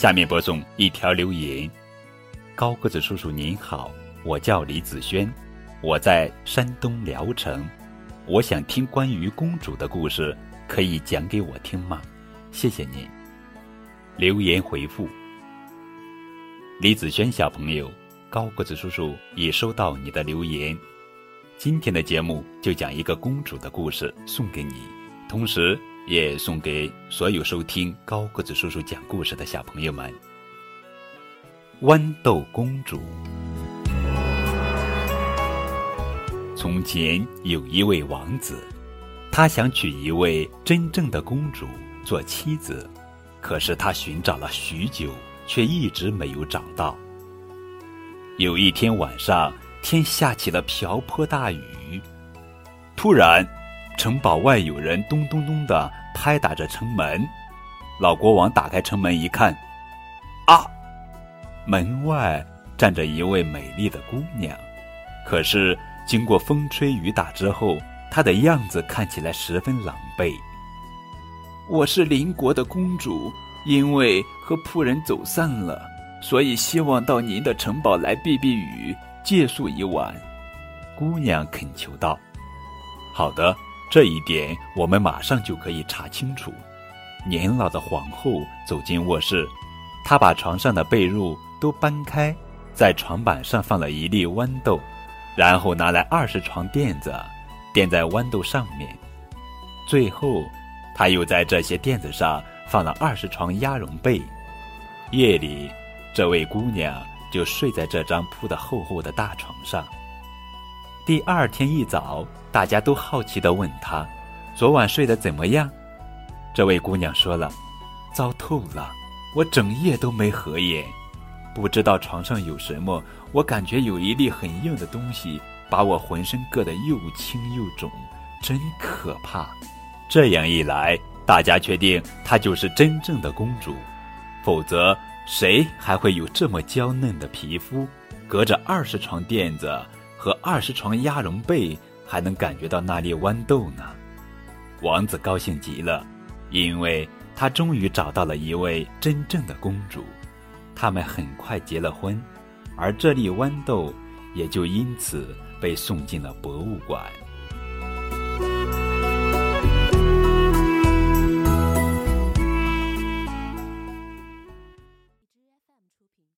下面播送一条留言：高个子叔叔您好，我叫李子轩，我在山东聊城，我想听关于公主的故事，可以讲给我听吗？谢谢您。留言回复：李子轩小朋友，高个子叔叔已收到你的留言，今天的节目就讲一个公主的故事送给你，同时。也送给所有收听高个子叔叔讲故事的小朋友们。豌豆公主。从前有一位王子，他想娶一位真正的公主做妻子，可是他寻找了许久，却一直没有找到。有一天晚上，天下起了瓢泼大雨，突然，城堡外有人咚咚咚的。拍打着城门，老国王打开城门一看，啊，门外站着一位美丽的姑娘。可是经过风吹雨打之后，她的样子看起来十分狼狈。我是邻国的公主，因为和仆人走散了，所以希望到您的城堡来避避雨，借宿一晚。姑娘恳求道：“好的。”这一点我们马上就可以查清楚。年老的皇后走进卧室，她把床上的被褥都搬开，在床板上放了一粒豌豆，然后拿来二十床垫子垫在豌豆上面，最后，她又在这些垫子上放了二十床鸭绒被。夜里，这位姑娘就睡在这张铺的厚厚的大床上。第二天一早。大家都好奇地问他：“昨晚睡得怎么样？”这位姑娘说了：“糟透了，我整夜都没合眼，不知道床上有什么。我感觉有一粒很硬的东西，把我浑身硌得又青又肿，真可怕。”这样一来，大家确定她就是真正的公主，否则谁还会有这么娇嫩的皮肤，隔着二十床垫子和二十床鸭绒被？还能感觉到那粒豌豆呢，王子高兴极了，因为他终于找到了一位真正的公主。他们很快结了婚，而这粒豌豆也就因此被送进了博物馆。